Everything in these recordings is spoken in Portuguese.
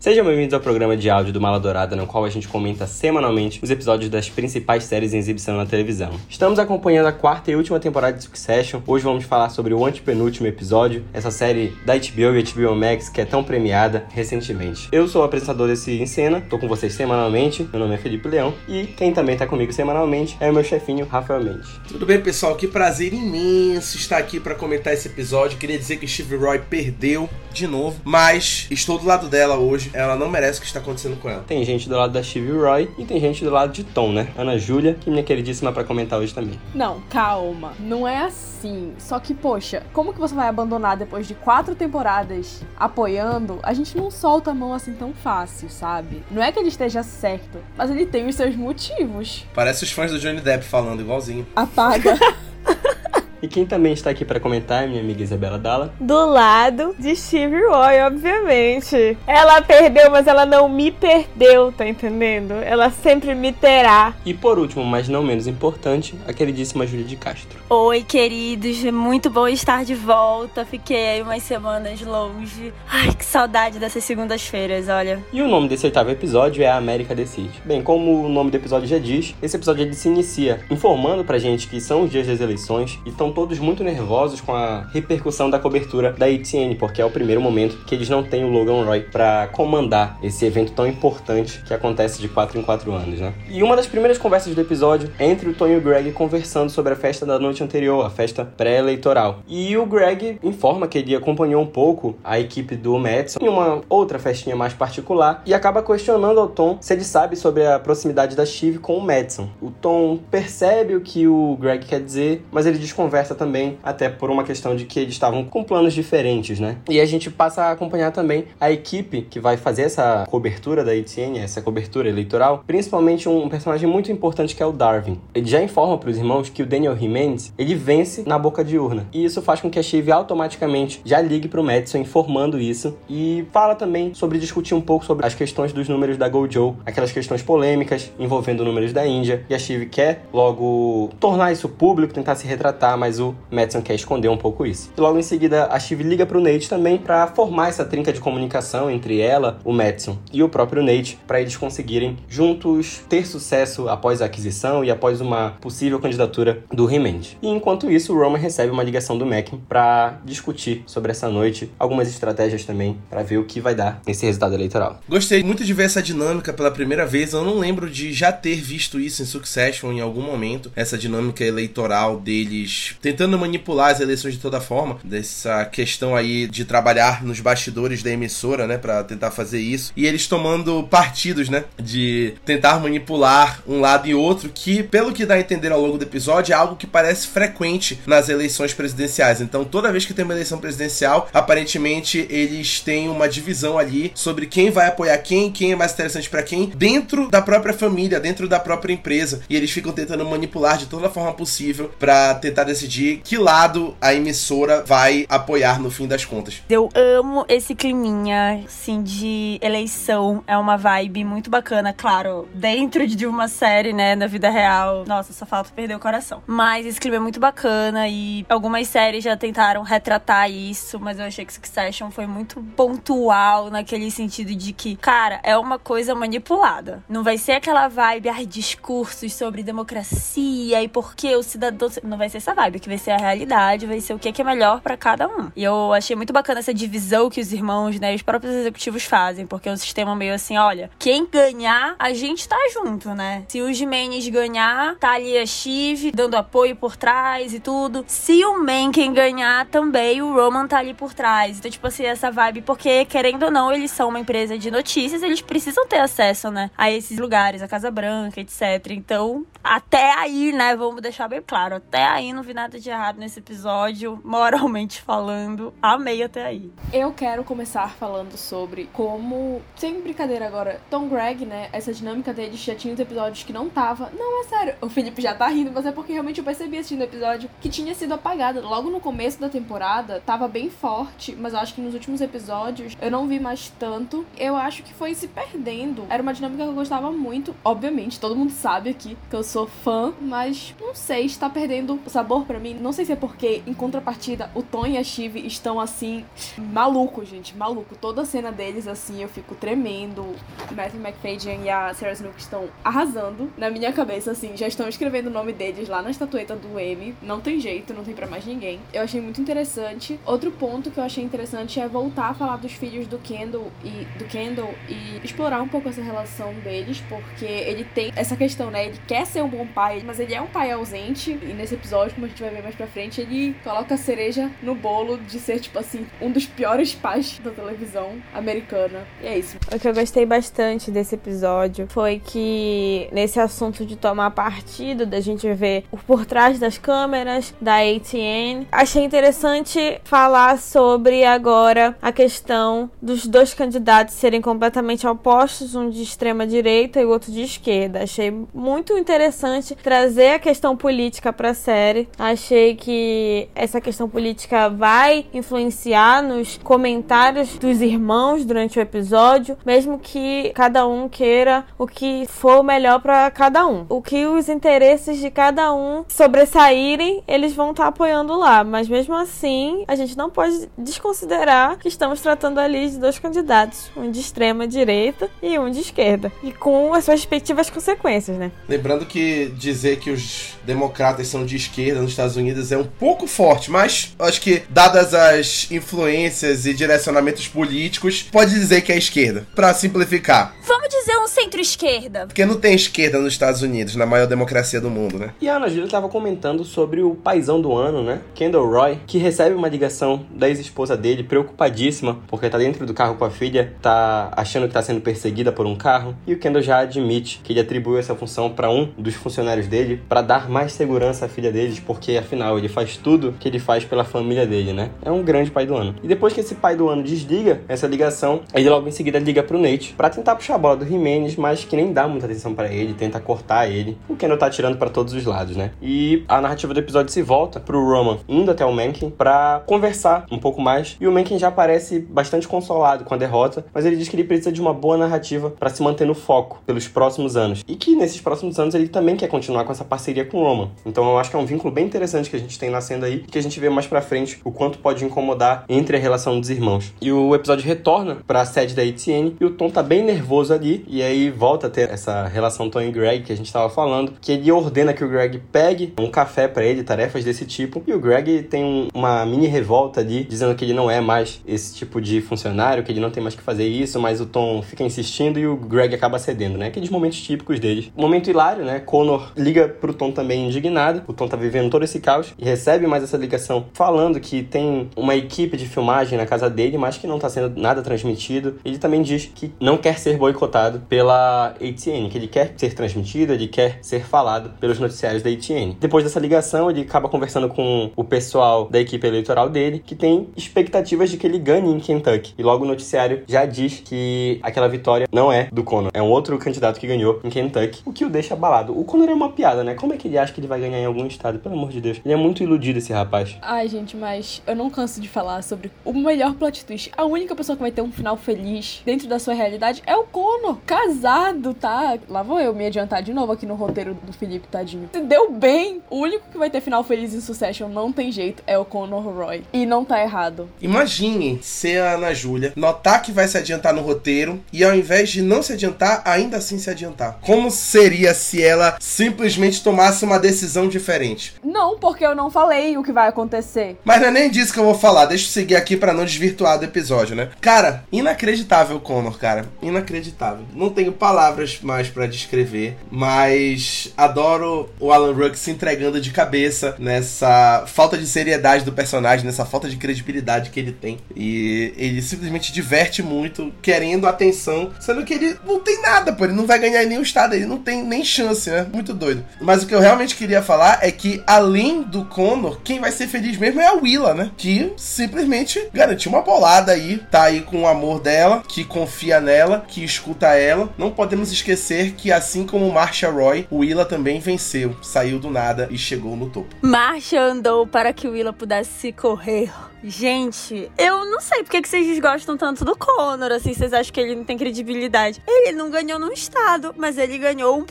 Sejam bem-vindos ao programa de áudio do Mala Dourada, no qual a gente comenta semanalmente os episódios das principais séries em exibição na televisão. Estamos acompanhando a quarta e última temporada de Succession. Hoje vamos falar sobre o antepenúltimo episódio, essa série da HBO e HBO Max que é tão premiada recentemente. Eu sou o apresentador desse Em Cena, tô com vocês semanalmente. Meu nome é Felipe Leão e quem também tá comigo semanalmente é o meu chefinho Rafael Mendes. Tudo bem, pessoal? Que prazer imenso estar aqui para comentar esse episódio. Queria dizer que Steve Roy perdeu de novo, mas estou do lado dela hoje. Ela não merece o que está acontecendo com ela. Tem gente do lado da Steve Roy e tem gente do lado de Tom, né? Ana Júlia, que é minha queridíssima para comentar hoje também. Não, calma. Não é assim. Só que, poxa, como que você vai abandonar depois de quatro temporadas apoiando? A gente não solta a mão assim tão fácil, sabe? Não é que ele esteja certo, mas ele tem os seus motivos. Parece os fãs do Johnny Depp falando igualzinho. Apaga. E quem também está aqui para comentar é minha amiga Isabela Dalla. Do lado de Steve Roy, obviamente. Ela perdeu, mas ela não me perdeu, tá entendendo? Ela sempre me terá. E por último, mas não menos importante, a queridíssima Júlia de Castro. Oi, queridos. É muito bom estar de volta. Fiquei aí umas semanas longe. Ai, que saudade dessas segundas-feiras, olha. E o nome desse oitavo episódio é A América Decide. Bem, como o nome do episódio já diz, esse episódio ele se inicia informando pra gente que são os dias das eleições e estão todos muito nervosos com a repercussão da cobertura da ETN, porque é o primeiro momento que eles não têm o Logan Roy para comandar esse evento tão importante que acontece de 4 em 4 anos, né? E uma das primeiras conversas do episódio é entre o Tony e o Greg conversando sobre a festa da noite anterior, a festa pré-eleitoral. E o Greg informa que ele acompanhou um pouco a equipe do Madison em uma outra festinha mais particular e acaba questionando ao Tom se ele sabe sobre a proximidade da Shiv com o Madison. O Tom percebe o que o Greg quer dizer, mas ele desconversa também, até por uma questão de que eles estavam com planos diferentes, né? E a gente passa a acompanhar também a equipe que vai fazer essa cobertura da ETN, essa cobertura eleitoral, principalmente um personagem muito importante que é o Darwin. Ele já informa para os irmãos que o Daniel Jimenez, ele vence na boca de urna. E isso faz com que a Shiv automaticamente já ligue para o Madison informando isso e fala também sobre discutir um pouco sobre as questões dos números da Gojo, aquelas questões polêmicas envolvendo números da Índia. E a Shiv quer logo tornar isso público, tentar se retratar, mas o Madison quer esconder um pouco isso. E logo em seguida, a Shiv liga pro Nate também para formar essa trinca de comunicação entre ela, o Madison e o próprio Nate, para eles conseguirem juntos ter sucesso após a aquisição e após uma possível candidatura do Remand. E enquanto isso, o Roman recebe uma ligação do Mackin para discutir sobre essa noite, algumas estratégias também para ver o que vai dar nesse resultado eleitoral. Gostei muito de ver essa dinâmica pela primeira vez. Eu não lembro de já ter visto isso em Succession em algum momento, essa dinâmica eleitoral deles tentando manipular as eleições de toda forma, dessa questão aí de trabalhar nos bastidores da emissora, né, para tentar fazer isso, e eles tomando partidos, né, de tentar manipular um lado e outro, que pelo que dá a entender ao longo do episódio é algo que parece frequente nas eleições presidenciais. Então, toda vez que tem uma eleição presidencial, aparentemente eles têm uma divisão ali sobre quem vai apoiar quem, quem é mais interessante para quem, dentro da própria família, dentro da própria empresa, e eles ficam tentando manipular de toda forma possível para tentar decidir que lado a emissora vai apoiar no fim das contas. Eu amo esse climinha, assim, de eleição. É uma vibe muito bacana, claro, dentro de uma série, né, na vida real. Nossa, só falta perder o coração. Mas esse clima é muito bacana e algumas séries já tentaram retratar isso, mas eu achei que Succession foi muito pontual naquele sentido de que, cara, é uma coisa manipulada. Não vai ser aquela vibe, ai, discursos sobre democracia e por que o cidadão. Não vai ser essa vibe, que vai ser a realidade, vai ser o que é, é melhor para cada um. E eu achei muito bacana essa divisão que os irmãos, né, os próprios executivos fazem, porque é um sistema meio assim, olha, quem ganhar, a gente tá junto, né? Se o Jimenez ganhar, tá ali a Shiv dando apoio por trás e tudo. Se o Mencken ganhar também, o Roman tá ali por trás. Então, tipo assim, essa vibe, porque querendo ou não, eles são uma empresa de notícias, eles precisam ter acesso, né, a esses lugares, a Casa Branca, etc. Então, até aí, né, vamos deixar bem claro, até aí não vi nada de errado nesse episódio, moralmente falando. Amei até aí. Eu quero começar falando sobre como, sem brincadeira agora, Tom Greg, né, essa dinâmica deles já tinha uns episódios que não tava. Não, é sério, o Felipe já tá rindo, mas é porque realmente eu percebi assistindo o episódio que tinha sido apagada. Logo no começo da temporada, tava bem forte, mas eu acho que nos últimos episódios eu não vi mais tanto. Eu acho que foi se perdendo. Era uma dinâmica que eu gostava muito. Obviamente, todo mundo sabe aqui que eu sou fã, mas não sei, está perdendo o sabor pra mim, não sei se é porque, em contrapartida, o Tom e a Shiv estão assim, malucos, gente, maluco. Toda a cena deles, assim, eu fico tremendo. Matthew McFadden e a Sarah Snook estão arrasando. Na minha cabeça, assim, já estão escrevendo o nome deles lá na estatueta do M. Não tem jeito, não tem pra mais ninguém. Eu achei muito interessante. Outro ponto que eu achei interessante é voltar a falar dos filhos do Kendall e do Kendall e explorar um pouco essa relação deles, porque ele tem essa questão, né? Ele quer ser um bom pai, mas ele é um pai ausente. E nesse episódio, como a gente vai ver mais pra frente, ele coloca a cereja no bolo de ser, tipo assim, um dos piores pais da televisão americana. E é isso. O que eu gostei bastante desse episódio foi que, nesse assunto de tomar partido, da gente ver o por trás das câmeras, da ATN, achei interessante falar sobre agora a questão dos dois candidatos serem completamente opostos, um de extrema direita e o outro de esquerda. Achei muito interessante trazer a questão política para a série. Achei que essa questão política vai influenciar nos comentários dos irmãos durante o episódio, mesmo que cada um queira o que for melhor para cada um. O que os interesses de cada um sobressaírem, eles vão estar tá apoiando lá, mas mesmo assim, a gente não pode desconsiderar que estamos tratando ali de dois candidatos, um de extrema direita e um de esquerda, e com as suas respectivas consequências, né? Lembrando que dizer que os democratas são de esquerda nos Estados Unidos é um pouco forte, mas acho que dadas as influências e direcionamentos políticos, pode dizer que é esquerda, para simplificar. Vamos dizer um centro-esquerda. Porque não tem esquerda nos Estados Unidos, na maior democracia do mundo, né? E a Ana Júlia estava comentando sobre o paizão do ano, né? Kendall Roy, que recebe uma ligação da ex-esposa dele, preocupadíssima, porque tá dentro do carro com a filha, tá achando que tá sendo perseguida por um carro, e o Kendall já admite que ele atribuiu essa função para um dos funcionários dele para dar mais segurança à filha deles, porque afinal ele faz tudo que ele faz pela família dele, né? É um grande pai do ano. E depois que esse pai do ano desliga essa ligação, ele logo em seguida liga pro Nate para tentar puxar a bola do Jimenez, mas que nem dá muita atenção para ele, tenta cortar ele. O Kendall tá atirando para todos os lados, né? E a narrativa do episódio se volta pro Roman indo até o Mencken para conversar um pouco mais. E o Mencken já parece bastante consolado com a derrota, mas ele diz que ele precisa de uma boa narrativa para se manter no foco pelos próximos anos. E que nesses próximos anos ele também quer continuar com essa parceria com o Roman. Então eu acho que é um vínculo bem interessante que a gente tem nascendo aí que a gente vê mais pra frente o quanto pode incomodar entre a relação dos irmãos. E o episódio retorna para a sede da ATN e o Tom tá bem nervoso ali e aí volta a ter essa relação Tom e Greg que a gente tava falando, que ele ordena que o Greg pegue um café para ele, tarefas desse tipo, e o Greg tem um, uma mini revolta ali, dizendo que ele não é mais esse tipo de funcionário, que ele não tem mais que fazer isso, mas o Tom fica insistindo e o Greg acaba cedendo, né? Aqueles momentos típicos deles. Momento hilário, né? Connor liga pro Tom também indignado, o Tom tá vivendo todo esse caos e recebe mais essa ligação falando que tem uma equipe de filmagem na casa dele, mas que não tá sendo nada transmitido. Ele também diz que não quer ser boicotado pela ATN, que ele quer ser transmitido, ele quer ser falado pelos noticiários da ATN. Depois dessa ligação, ele acaba conversando com o pessoal da equipe eleitoral dele, que tem expectativas de que ele ganhe em Kentucky. E logo o noticiário já diz que aquela vitória não é do Conor, é um outro candidato que ganhou em Kentucky, o que o deixa abalado. O Conor é uma piada, né? Como é que ele acha que ele vai ganhar em algum estado? Pelo amor de Deus. Ele é muito iludido, esse rapaz. Ai, gente, mas eu não canso de falar sobre o melhor plot twist. A única pessoa que vai ter um final feliz dentro da sua realidade é o Conor. Casado, tá? Lá vou eu me adiantar de novo aqui no roteiro do Felipe, tadinho. Se deu bem. O único que vai ter final feliz em Succession não tem jeito é o Conor Roy. E não tá errado. Imagine ser a Ana Júlia, notar que vai se adiantar no roteiro e ao invés de não se adiantar, ainda assim se adiantar. Como seria se ela simplesmente tomasse uma decisão diferente? Não, porque eu não falei o que vai acontecer. Mas não é nem disso que eu vou falar. Deixa eu seguir aqui para não desvirtuar do episódio, né? Cara, inacreditável Connor, cara. Inacreditável. Não tenho palavras mais para descrever, mas adoro o Alan Ruck se entregando de cabeça nessa falta de seriedade do personagem, nessa falta de credibilidade que ele tem. E ele simplesmente diverte muito, querendo atenção, sendo que ele não tem nada, pô. Ele não vai ganhar nenhum estado, ele não tem nem chance, né? Muito doido. Mas o que eu realmente queria falar é que, além do Connor, quem vai ser feliz mesmo é a Willa, né? Que simplesmente garantiu uma bolada aí, tá aí com o amor dela, que confia nela, que escuta ela. Não podemos esquecer que, assim como Marsha Roy, Willa também venceu, saiu do nada e chegou no topo. Marcia andou para que Willa pudesse correr. Gente, eu não sei porque que vocês gostam tanto do Conor, assim, vocês acham que ele não tem credibilidade. Ele não ganhou no estado, mas ele ganhou 1%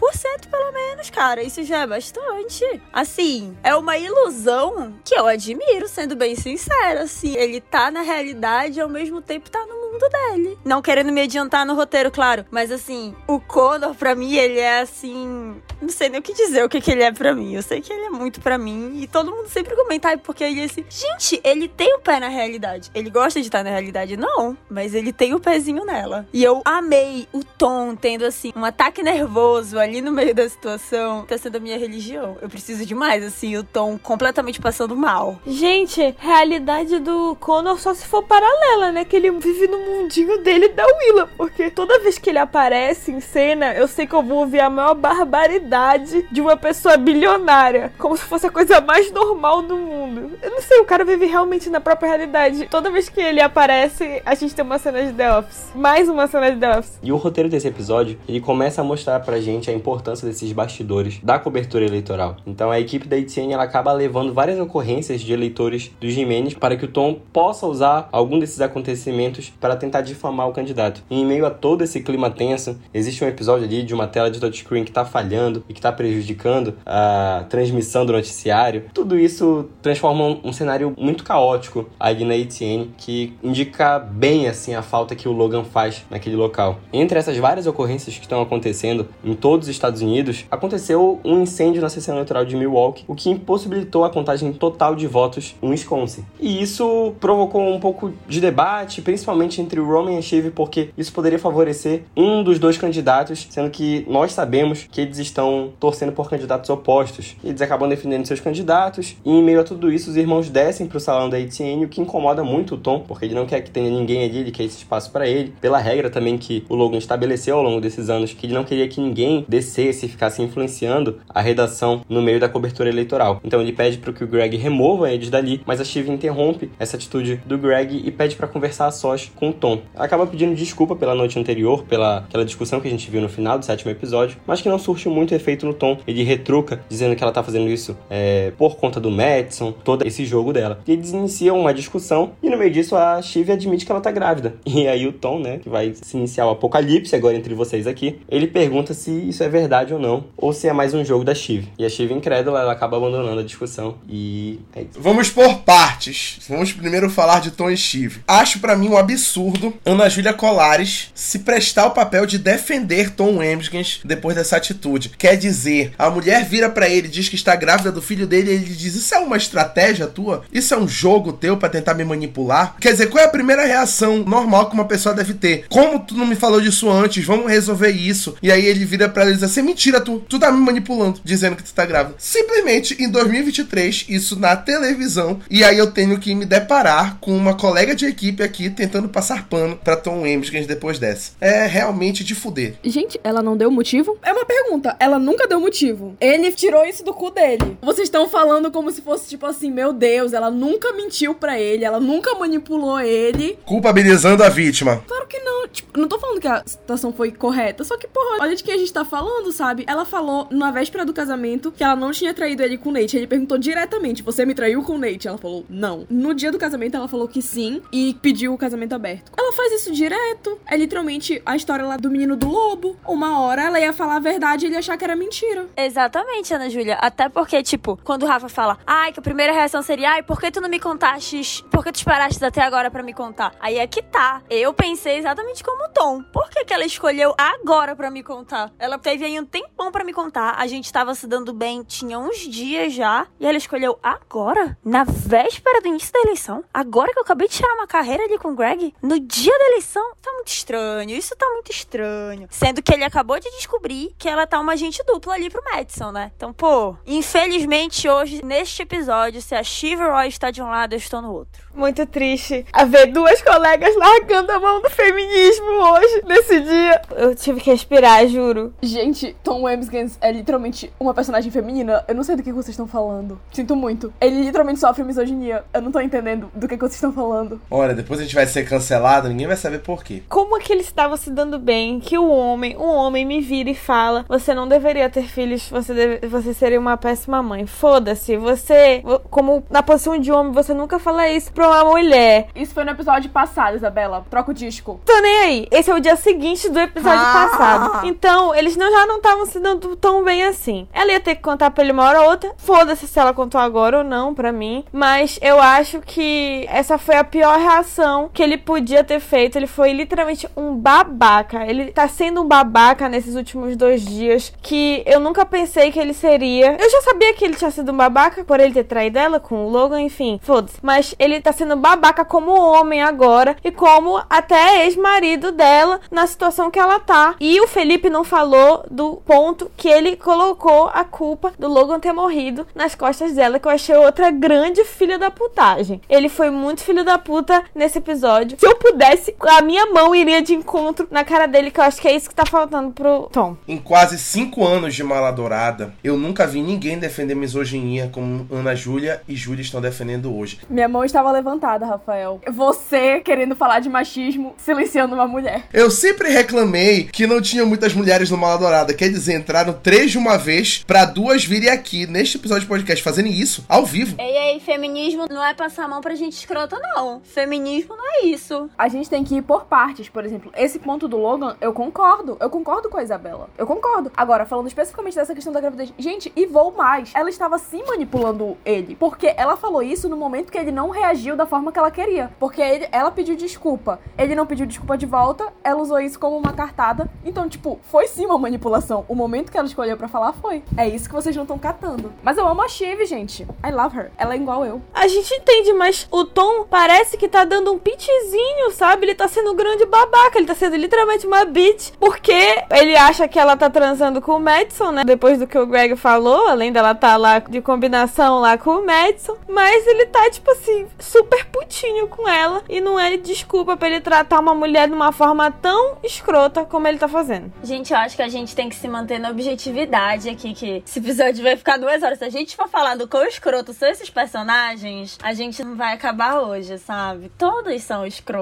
pelo menos, cara. Isso já é bastante. Assim, é uma ilusão que eu admiro, sendo bem sincera, assim. Ele tá na realidade e ao mesmo tempo tá no mundo dele. Não querendo me adiantar no roteiro, claro, mas assim, o Conor pra mim, ele é assim, não sei nem o que dizer o que, que ele é pra mim. Eu sei que ele é muito pra mim e todo mundo sempre comenta, porque ele é assim, gente, ele tem o pé na realidade. Ele gosta de estar na realidade? Não, mas ele tem o pezinho nela. E eu amei o Tom tendo assim um ataque nervoso ali no meio da situação. Tá sendo a minha religião. Eu preciso demais, assim, o Tom completamente passando mal. Gente, realidade do Connor só se for paralela, né? Que ele vive no mundinho dele da Willa. Porque toda vez que ele aparece em cena, eu sei que eu vou ouvir a maior barbaridade de uma pessoa bilionária. Como se fosse a coisa mais normal do mundo. Eu não sei, o cara vive realmente na própria realidade. Toda vez que ele aparece, a gente tem uma cena de The Office. Mais uma cena de The Office. E o roteiro desse episódio, ele começa a mostrar pra gente a importância desses bastidores da cobertura eleitoral. Então a equipe da ATN ela acaba levando várias ocorrências de eleitores do Jimenez para que o Tom possa usar algum desses acontecimentos para tentar difamar o candidato. E em meio a todo esse clima tenso, existe um episódio ali de uma tela de touchscreen que está falhando e que está prejudicando a transmissão do noticiário. Tudo isso transforma um cenário muito caótico ali na ATN, que indica bem assim a falta que o Logan faz naquele local. Entre essas várias ocorrências que estão acontecendo em todos os Estados Unidos, aconteceu um incêndio na sessão eleitoral de Milwaukee, o que impossibilitou a contagem total de votos no Wisconsin. E isso provocou um pouco de debate, principalmente entre Roman e Shiv, porque isso poderia favorecer um dos dois candidatos, sendo que nós sabemos que eles estão torcendo por candidatos opostos. Eles acabam defendendo seus candidatos, e em meio a tudo isso, os irmãos descem para o salão da ATN, o que incomoda muito o Tom, porque ele não quer que tenha ninguém ali, ele quer esse espaço para ele. Pela regra também que o Logan estabeleceu ao longo desses anos, que ele não queria que ninguém descesse e ficasse influenciando a redação no meio da cobertura eleitoral. Então ele pede para que o Greg remova eles dali, mas a Shiv interrompe essa atitude do Greg e pede para conversar a sós com o Tom. Acaba pedindo desculpa pela noite anterior, pela aquela discussão que a gente viu no final do sétimo episódio, mas que não surte muito efeito no Tom. Ele retruca, dizendo que ela tá fazendo isso é, por conta do Madison, todo esse jogo dela. E eles iniciam uma discussão e no meio disso a Shiv admite que ela tá grávida. E aí o Tom, né, que vai se iniciar o apocalipse agora entre vocês aqui, ele pergunta se isso é verdade ou não, ou se é mais um jogo da Shiv. E a Shiv incrédula, ela acaba abandonando a discussão e é isso. Vamos por partes. Vamos primeiro falar de Tom e Steve. Acho para mim um absurdo Ana Júlia Colares se prestar o papel de defender Tom Hemsgens depois dessa atitude. Quer dizer, a mulher vira para ele, diz que está grávida do filho dele e ele diz: Isso é uma estratégia tua? Isso é um jogo teu para tentar me manipular? Quer dizer, qual é a primeira reação normal que uma pessoa deve ter? Como tu não me falou disso antes? Vamos resolver isso. E aí ele vira para ela e diz assim: Mentira, tu, tu tá me manipulando, dizendo que tu tá grávida. Simplesmente em 2023, isso na televisão, e aí eu tenho que me deparar com uma colega de equipe aqui tentando passar pano pra Tom Hemsgens depois dessa. É realmente de fuder. Gente, ela não deu motivo? É uma pergunta. Ela nunca deu motivo. Ele tirou isso do cu dele. Vocês estão falando como se fosse tipo assim, meu Deus, ela nunca mentiu pra ele, ela nunca manipulou ele. Culpabilizando a vítima. Claro que não. Tipo, não tô falando que a situação foi correta, só que, porra, olha de quem a gente tá falando, sabe? Ela falou na véspera do casamento que ela não tinha traído ele com o Nate. Ele perguntou diretamente: Você me traiu com o Nate? Ela falou: Não. No dia do casamento, ela falou que sim e pediu o casamento aberto. Ela faz isso direto. É literalmente a história lá do menino do lobo. Uma hora ela ia falar a verdade e ele ia achar que era mentira. Exatamente, Ana Júlia. Até porque, tipo, quando o Rafa fala, ai, que a primeira reação seria, ai, por que tu não me contaste? Por que tu esperaste até agora pra me contar? Aí é que tá. Eu pensei exatamente como o Tom. Por que, que ela escolheu agora pra me contar? Ela teve aí um tempão pra me contar. A gente tava se dando bem, tinha uns dias já. E ela escolheu agora? Na véspera do início da eleição? Agora que eu acabei de tirar uma carreira ali com o Greg? No dia da eleição? Tá muito estranho. Isso tá muito estranho. Sendo que ele acabou de descobrir que ela tá uma agente dupla ali pro Madison, né? Então, pô, infelizmente hoje, neste episódio, se a Shiva Roy está de um lado, eu estou no outro. Muito triste a ver duas colegas largando a mão do feminismo. feminismo hoje, nesse dia. Eu tive que respirar, juro. Gente, Tom Wemsgans é literalmente uma personagem feminina. Eu não sei do que vocês estão falando. Sinto muito. Ele literalmente sofre misoginia. Eu não tô entendendo do que vocês estão falando. Olha, depois a gente vai ser cancelado, ninguém vai saber por quê. Como é que ele estava se dando bem que o homem, um homem me vira e fala: "Você não deveria ter filhos, você deve, você seria uma péssima mãe". Foda-se, você, como na posição de homem, você nunca fala isso pra uma mulher. Isso foi no episódio passado, Isabela. Troca o disco. Tô nem aí. Esse é o dia seguinte do episódio Ah. passado. Então, eles não, já não estavam se dando tão bem assim. Ela ia ter que contar pra ele uma hora ou outra. Foda-se se ela contou agora ou não pra mim. Mas eu acho que essa foi a pior reação que ele podia ter feito. Ele foi literalmente um babaca. Ele tá sendo um babaca nesses últimos dois dias. Que eu nunca pensei que ele seria. Eu já sabia que ele tinha sido um babaca por ele ter traído ela com o Logan, enfim. Foda-se. Mas ele tá sendo babaca como homem agora. E como até ex-marido dela na situação que ela tá. E o Felipe não falou do ponto que ele colocou a culpa do Logan ter morrido nas costas dela, que eu achei outra grande filha da putagem. Ele foi muito filho da puta nesse episódio. Se eu pudesse, a minha mão iria de encontro na cara dele, que eu acho que é isso que tá faltando pro Tom. Em quase cinco anos de Mala Dourada, eu nunca vi ninguém defender misoginia como Ana Júlia e Júlia estão defendendo hoje. Minha mão estava levantada, Rafael. Você querendo falar de machismo, silenciando uma mulher. Eu sempre reclamei que não tinha muitas mulheres no Mala Dourada. Quer dizer, entraram três de uma vez pra duas virem aqui neste episódio de podcast fazendo isso, ao vivo. Ei, ei, feminismo não é passar a mão pra gente escrota, não. Feminismo não é isso. A gente tem que ir por partes, por exemplo. Esse ponto do Logan, eu concordo. Eu concordo com a Isabela. Eu concordo. Agora, falando especificamente dessa questão da gravidez. Gente, e vou mais. Ela estava sim manipulando ele. Porque ela falou isso no momento que ele não reagiu da forma que ela queria. Porque ele- ela pediu desculpa. Ele não pediu desculpa de volta. Ela usou isso como uma cartada. Então, tipo, foi sim uma manipulação. O momento que ela escolheu pra falar foi. É isso que vocês não estão catando. Mas eu amo a Shiv, gente. I love her. Ela é igual eu. A gente entende, mas o Tom parece que tá dando um pitizinho, sabe? Ele tá sendo um grande babaca, ele tá sendo literalmente uma bitch, porque ele acha que ela tá transando com o Madison, né? Depois do que o Greg falou, além dela tá lá de combinação lá com o Madison, mas ele tá, tipo assim, super putinho com ela, e não é desculpa pra ele tratar uma mulher de uma forma tão escrota como ele tá fazendo. Gente, eu acho que a gente tem que se manter na objetividade aqui, que esse episódio vai ficar duas horas. Se a gente for falar do quão escroto são esses personagens, a gente não vai acabar hoje, sabe? Todos são escrotos.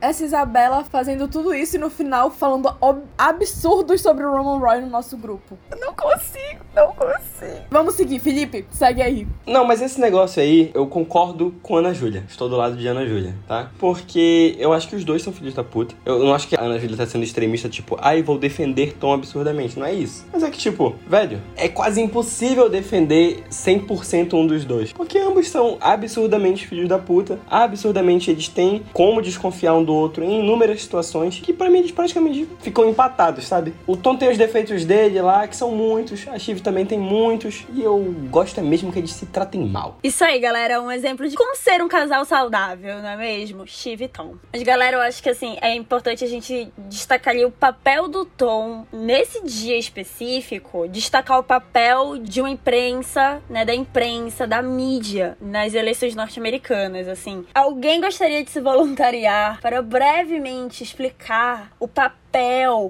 Essa Isabela fazendo tudo isso e no final falando absurdos sobre o Roman Roy no nosso grupo. Eu não consigo, não consigo. Vamos seguir, Felipe, segue aí. Não, mas esse negócio aí, eu concordo com a Ana Júlia. Estou do lado de Ana Júlia, tá? Porque eu acho que os dois são filhos da puta. Eu não acho que a Ana Júlia tá sendo extremista, tipo, ai, vou defender Tom absurdamente. Não é isso. Mas é que, tipo, velho, é quase impossível defender 100% um dos dois. Porque ambos são absurdamente filhos da puta. Absurdamente eles têm como desconfiar um do outro em inúmeras situações que pra mim eles praticamente ficam empatados, sabe? O Tom tem os defeitos dele lá, que são muitos. A Shiv também tem muitos. E eu gosto é mesmo que eles se tratem mal. Isso aí, galera, é um exemplo de como ser um casal saudável, não é mesmo? Shiv e Tom. Mas, galera, eu acho que, assim, é importante a gente destacar ali o papel do Tom nesse dia específico, destacar o papel de uma imprensa, né, da imprensa, da mídia, nas eleições norte-americanas, assim. Alguém gostaria de se voluntariar para brevemente explicar o papel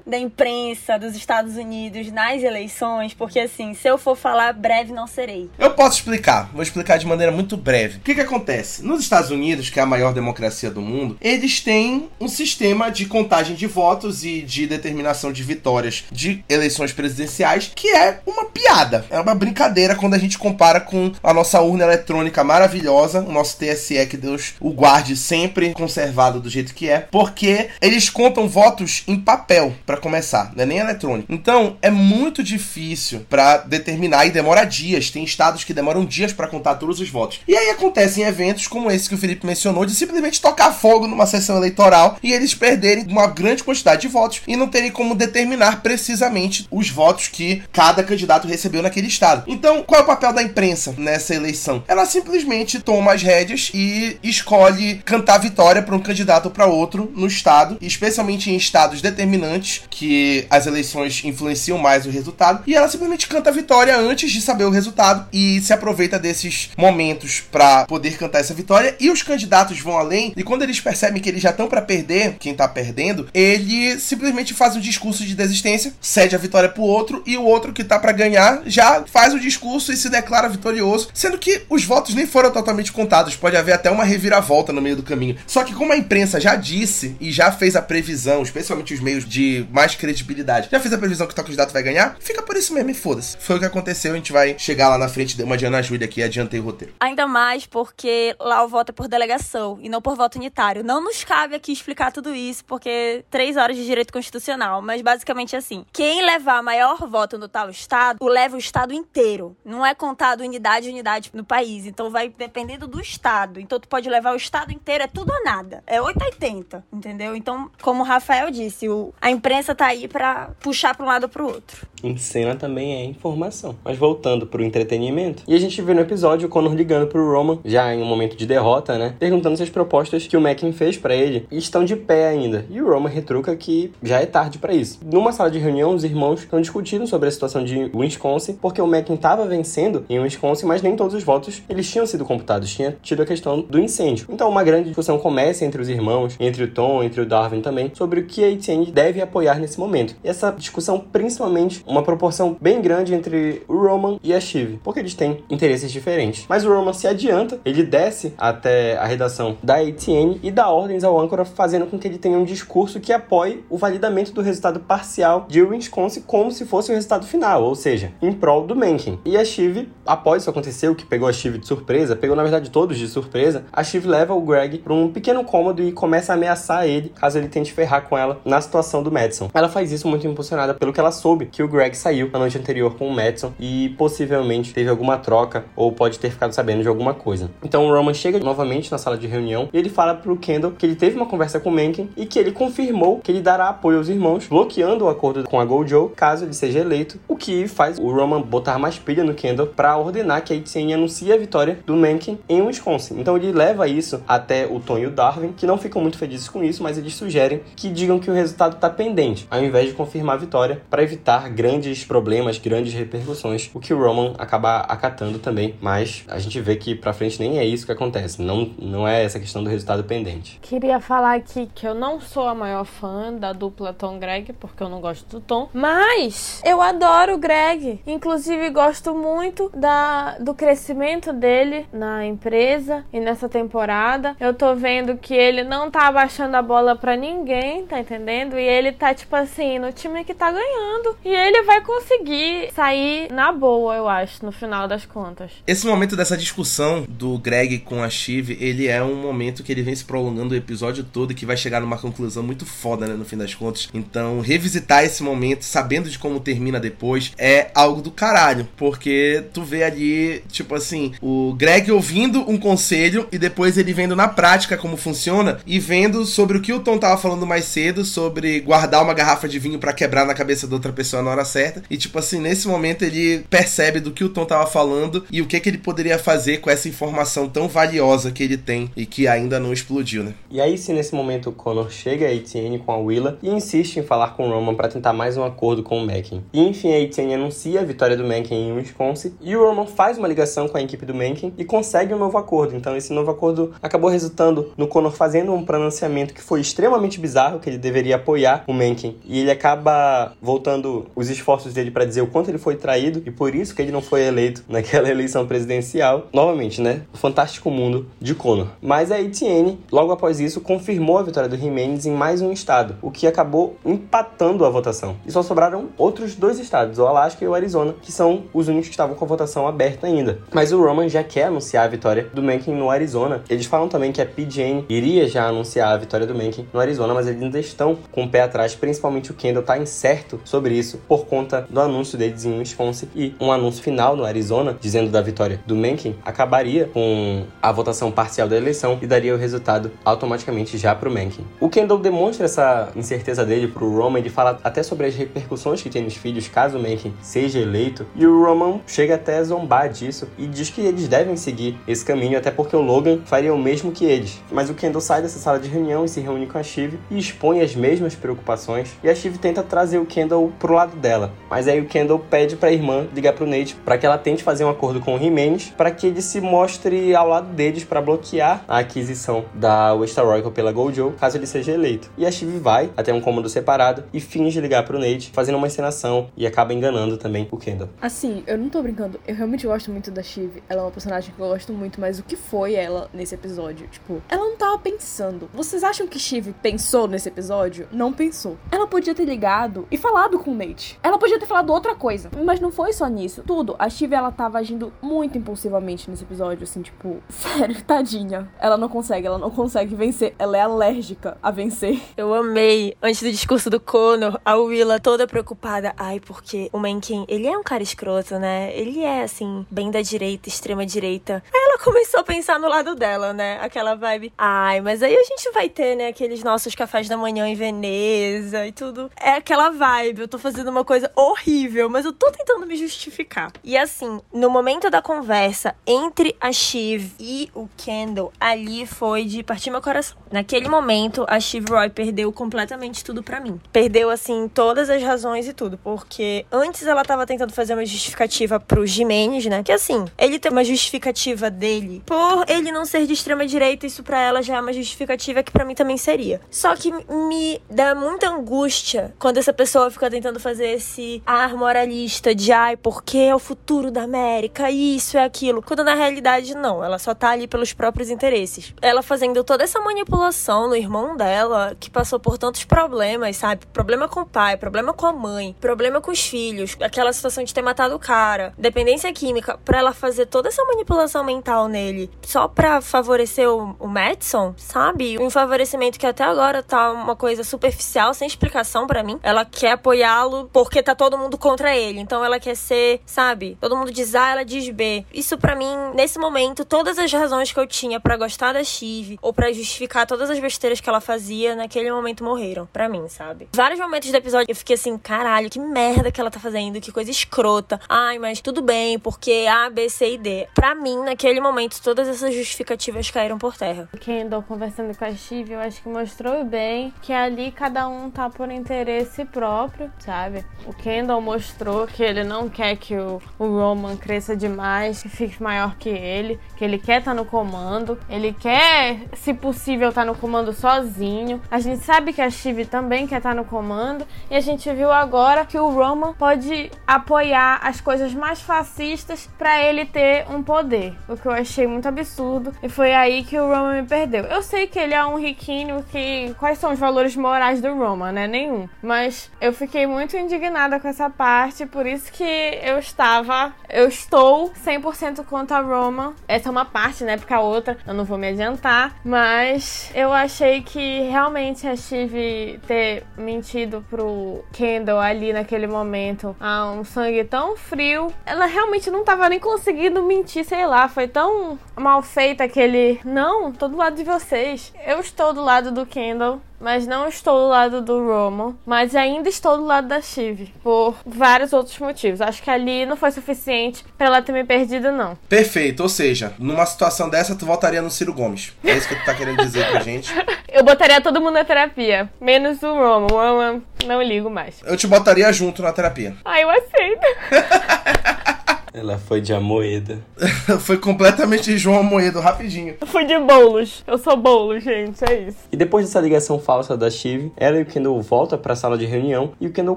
da imprensa dos Estados Unidos nas eleições, porque assim, se eu for falar breve, não serei. Eu posso explicar, vou explicar de maneira muito breve. O que, que acontece? Nos Estados Unidos, que é a maior democracia do mundo, eles têm um sistema de contagem de votos e de determinação de vitórias de eleições presidenciais que é uma piada. É uma brincadeira quando a gente compara com a nossa urna eletrônica maravilhosa, o nosso TSE, que Deus o guarde sempre conservado do jeito que é, porque eles contam votos em papel, para começar, não é nem eletrônico. Então, é muito difícil para determinar e demora dias. Tem estados que demoram dias para contar todos os votos. E aí acontecem eventos como esse que o Felipe mencionou, de simplesmente tocar fogo numa sessão eleitoral e eles perderem uma grande quantidade de votos e não terem como determinar precisamente os votos que cada candidato recebeu naquele estado. Então, qual é o papel da imprensa nessa eleição? Ela simplesmente toma as rédeas e escolhe cantar vitória para um candidato ou para outro no estado, especialmente em estados determinados determinantes que as eleições influenciam mais o resultado. E ela simplesmente canta a vitória antes de saber o resultado e se aproveita desses momentos para poder cantar essa vitória. E os candidatos vão além e quando eles percebem que eles já estão para perder, quem tá perdendo, ele simplesmente faz um discurso de desistência, cede a vitória pro outro e o outro que tá para ganhar já faz o discurso e se declara vitorioso, sendo que os votos nem foram totalmente contados, pode haver até uma reviravolta no meio do caminho. Só que como a imprensa já disse e já fez a previsão, especialmente os meios de mais credibilidade, já fez a previsão que o tal candidato vai ganhar, fica por isso mesmo e foda-se. Foi o que aconteceu, a gente vai chegar lá na frente de uma Diana Júlia aqui, adiantei o roteiro. Ainda mais porque lá o voto é por delegação e não por voto unitário. Não nos cabe aqui explicar tudo isso, porque três horas de direito constitucional, mas basicamente assim, quem levar maior voto no tal estado, o leva o estado inteiro. Não é contado unidade unidade no país, então vai dependendo do estado. Então tu pode levar o estado inteiro, é tudo ou nada. É 880, entendeu? Então, como o Rafael disse, a imprensa tá aí para puxar para um lado ou pro outro. Em cena também é informação. Mas voltando pro entretenimento, e a gente vê no episódio o Connor ligando pro Roman, já em um momento de derrota, né? Perguntando se as propostas que o Mackin fez para ele estão de pé ainda. E o Roman retruca que já é tarde para isso. Numa sala de reunião, os irmãos estão discutindo sobre a situação de Wisconsin, porque o Mackin estava vencendo em Wisconsin, mas nem todos os votos eles tinham sido computados. Tinha tido a questão do incêndio. Então uma grande discussão começa entre os irmãos, entre o Tom, entre o Darwin também, sobre o que a ATN deve apoiar nesse momento. E essa discussão, principalmente, uma proporção bem grande entre o Roman e a Shiv, porque eles têm interesses diferentes. Mas o Roman se adianta, ele desce até a redação da ATN e dá ordens ao âncora, fazendo com que ele tenha um discurso que apoie o validamento do resultado parcial de Wisconsin como se fosse o resultado final, ou seja, em prol do Mencken. E a Shiv, após isso acontecer, o que pegou a Shiv de surpresa, pegou na verdade todos de surpresa, a Shiv leva o Greg para um pequeno cômodo e começa a ameaçar ele caso ele tente ferrar com ela na situação do Madison. Ela faz isso muito impulsionada pelo que ela soube que o Greg saiu na noite anterior com o Madison e possivelmente teve alguma troca ou pode ter ficado sabendo de alguma coisa. Então o Roman chega novamente na sala de reunião e ele fala pro Kendall que ele teve uma conversa com o Mencken e que ele confirmou que ele dará apoio aos irmãos, bloqueando o acordo com a Gojo caso ele seja eleito, o que faz o Roman botar mais pilha no Kendall para ordenar que a ATN anuncie a vitória do Mencken em Wisconsin. Então ele leva isso até o Tom e o Darwin, que não ficam muito felizes com isso, mas eles sugerem que digam que o resultado está pendente, ao invés de confirmar a vitória, para evitar grandes problemas, grandes repercussões, o que o Roman acaba acatando também, mas a gente vê que para frente nem é isso que acontece, não, não é essa questão do resultado pendente. Queria falar aqui que eu não sou a maior fã da dupla Tom Greg, porque eu não gosto do Tom, mas eu adoro o Greg. Inclusive gosto muito da, do crescimento dele na empresa e nessa temporada. Eu tô vendo que ele não tá abaixando a bola para ninguém, tá entendendo? E ele tá tipo assim, no time que tá ganhando. E ele vai conseguir sair na boa, eu acho, no final das contas. Esse momento dessa discussão do Greg com a Shiv, ele é um momento que ele vem se prolongando o episódio todo e que vai chegar numa conclusão muito foda, né, no fim das contas. Então, revisitar esse momento, sabendo de como termina depois, é algo do caralho, porque tu vê ali, tipo assim, o Greg ouvindo um conselho e depois ele vendo na prática como funciona e vendo sobre o que o Tom tava falando mais cedo, sobre guardar uma garrafa de vinho para quebrar na cabeça da outra pessoa na hora certa. E tipo assim, nesse momento ele percebe do que o Tom tava falando e o que que ele poderia fazer com essa informação tão valiosa que ele tem e que ainda não explodiu, né? E aí, se nesse momento o Connor chega a ATN com a Willa e insiste em falar com o Roman para tentar mais um acordo com o Mackin. E enfim, a ATN anuncia a vitória do Mackin em Wisconsin e o Roman faz uma ligação com a equipe do Mackin e consegue um novo acordo. Então, esse novo acordo acabou resultando no Connor fazendo um pronunciamento que foi extremamente bizarro, que ele deveria apoiar o Mencken. E ele acaba voltando os esforços dele para dizer o quanto ele foi traído e por isso que ele não foi eleito naquela eleição presidencial. Novamente, né? O fantástico mundo de Connor. Mas a ATN, logo após isso, confirmou a vitória do Jimenez em mais um estado, o que acabou empatando a votação. E só sobraram outros dois estados, o Alasca e o Arizona, que são os únicos que estavam com a votação aberta ainda. Mas o Roman já quer anunciar a vitória do Mencken no Arizona. Eles falam também que a PJane iria já anunciar a vitória do Mencken no Arizona, mas eles ainda estão com o pé atrás, principalmente o Kendall tá incerto sobre isso por por conta do anúncio deles em Wisconsin e um anúncio final no Arizona, dizendo da vitória do Mencken, acabaria com a votação parcial da eleição e daria o resultado automaticamente já pro Mencken. O Kendall demonstra essa incerteza dele pro Roman, ele fala até sobre as repercussões que tem nos filhos caso o Mencken seja eleito, e o Roman chega até a zombar disso e diz que eles devem seguir esse caminho, até porque o Logan faria o mesmo que eles. Mas o Kendall sai dessa sala de reunião e se reúne com a Shiv e expõe as mesmas preocupações, e a Shiv tenta trazer o Kendall pro lado dela. Mas aí o Kendall pede pra irmã ligar pro Nate para que ela tente fazer um acordo com o Jimenez para que ele se mostre ao lado deles para bloquear a aquisição da West Oracle pela Gojo, caso ele seja eleito. E a Shiv vai até um cômodo separado e finge ligar pro Nate, fazendo uma encenação e acaba enganando também o Kendall. Assim, eu não tô brincando, eu realmente gosto muito da Shiv. Ela é uma personagem que eu gosto muito, mas o que foi ela nesse episódio? Tipo, ela não tava pensando. Vocês acham que Shiv pensou nesse episódio? Não pensou. Ela podia ter ligado e falado com o Nate. Ela podia ter falado outra coisa. Mas não foi só nisso. Tudo. A Shiv, ela tava agindo muito impulsivamente nesse episódio, assim, tipo, sério, tadinha. Ela não consegue, ela não consegue vencer. Ela é alérgica a vencer. Eu amei, antes do discurso do Connor, a Willa toda preocupada. Ai, porque o Mencken, ele é um cara escroto, né? Ele é, assim, bem da direita, extrema direita. Aí ela começou a pensar no lado dela, né? Aquela vibe. Ai, mas aí a gente vai ter, né, aqueles nossos cafés da manhã em Veneza e tudo. É aquela vibe. Eu tô fazendo uma coisa horrível, mas eu tô tentando me justificar. E assim, no momento da conversa entre a Shiv e o Kendall, ali foi de partir meu coração. Naquele momento, a Shiv Roy perdeu completamente tudo para mim. Perdeu, assim, todas as razões e tudo. Porque antes ela tava tentando fazer uma justificativa pro Jimenez, né? Que assim, ele tem uma justificativa dele por ele não ser de extrema direita, isso para ela já é uma justificativa que para mim também seria. Só que me dá muita angústia quando essa pessoa fica tentando fazer esse ar moralista de ai, porque é o futuro da América, isso é aquilo. Quando na realidade não, ela só tá ali pelos próprios interesses. Ela fazendo toda essa manipulação no irmão dela, que passou por tantos problemas, sabe? Problema com o pai, problema com a mãe, problema com os filhos, aquela situação de ter matado o cara, dependência química, para ela fazer toda essa manipulação mental nele, só pra favorecer o, o Madison, sabe? Um favorecimento que até agora tá uma coisa superficial, sem explicação para mim. Ela quer apoiá-lo porque tá todo mundo contra ele. Então ela quer ser, sabe? Todo mundo diz A, ela diz B. Isso para mim, nesse momento, todas as razões que eu tinha para gostar da Shiv ou para justificar todas as besteiras que ela fazia, naquele momento morreram para mim, sabe? Vários momentos do episódio eu fiquei assim, caralho, que merda que ela tá fazendo, que coisa escrota. Ai, mas tudo bem, porque A, B, C e D. Pra mim, naquele momento, todas essas justificativas caíram por terra. O Kendall conversando com a Shiv, eu acho que mostrou bem que ali cada um tá por interesse próprio, sabe? O Kendall mostrou que ele não quer que o, o Roman cresça demais, que fique maior que ele, que ele quer estar tá no comando, ele quer, se possível, estar tá no comando sozinho. A gente sabe que a Shiv também quer estar tá no comando, e a gente viu agora que o Roman pode apoiar as coisas mais fascistas para ele ter um poder, o que eu achei muito absurdo, e foi aí que o Roman me perdeu. Eu sei que ele é um riquinho que quais são os valores morais do Roman, né? Nenhum. Mas eu fiquei muito indignada com essa parte, por isso que eu estava, eu estou 100% contra a Roman. Essa é uma parte, né? Porque a outra eu não vou me adiantar, mas eu achei que realmente a Shiv ter mentido pro Kendall ali naquele momento a um sangue tão frio, ela realmente não tava nem conseguindo mentir, sei lá, foi tão mal feito aquele não, tô do lado de vocês. Eu estou do lado do Kendall mas não estou do lado do Roman, mas ainda estou do lado da Shiv, por vários outros motivos. Acho que ali não foi suficiente para ela ter me perdido, não. Perfeito, ou seja, numa situação dessa, tu voltaria no Ciro Gomes. É isso que tu tá querendo dizer pra gente? Eu botaria todo mundo na terapia, menos o Roman. O Roman não ligo mais. Eu te botaria junto na terapia. Ah, eu aceito. Ela foi de Amoeda. foi completamente João Amoedo, rapidinho. Fui de bolos. Eu sou bolo, gente, é isso. E depois dessa ligação falsa da Shiv, ela e o Kendall voltam pra sala de reunião e o Kendall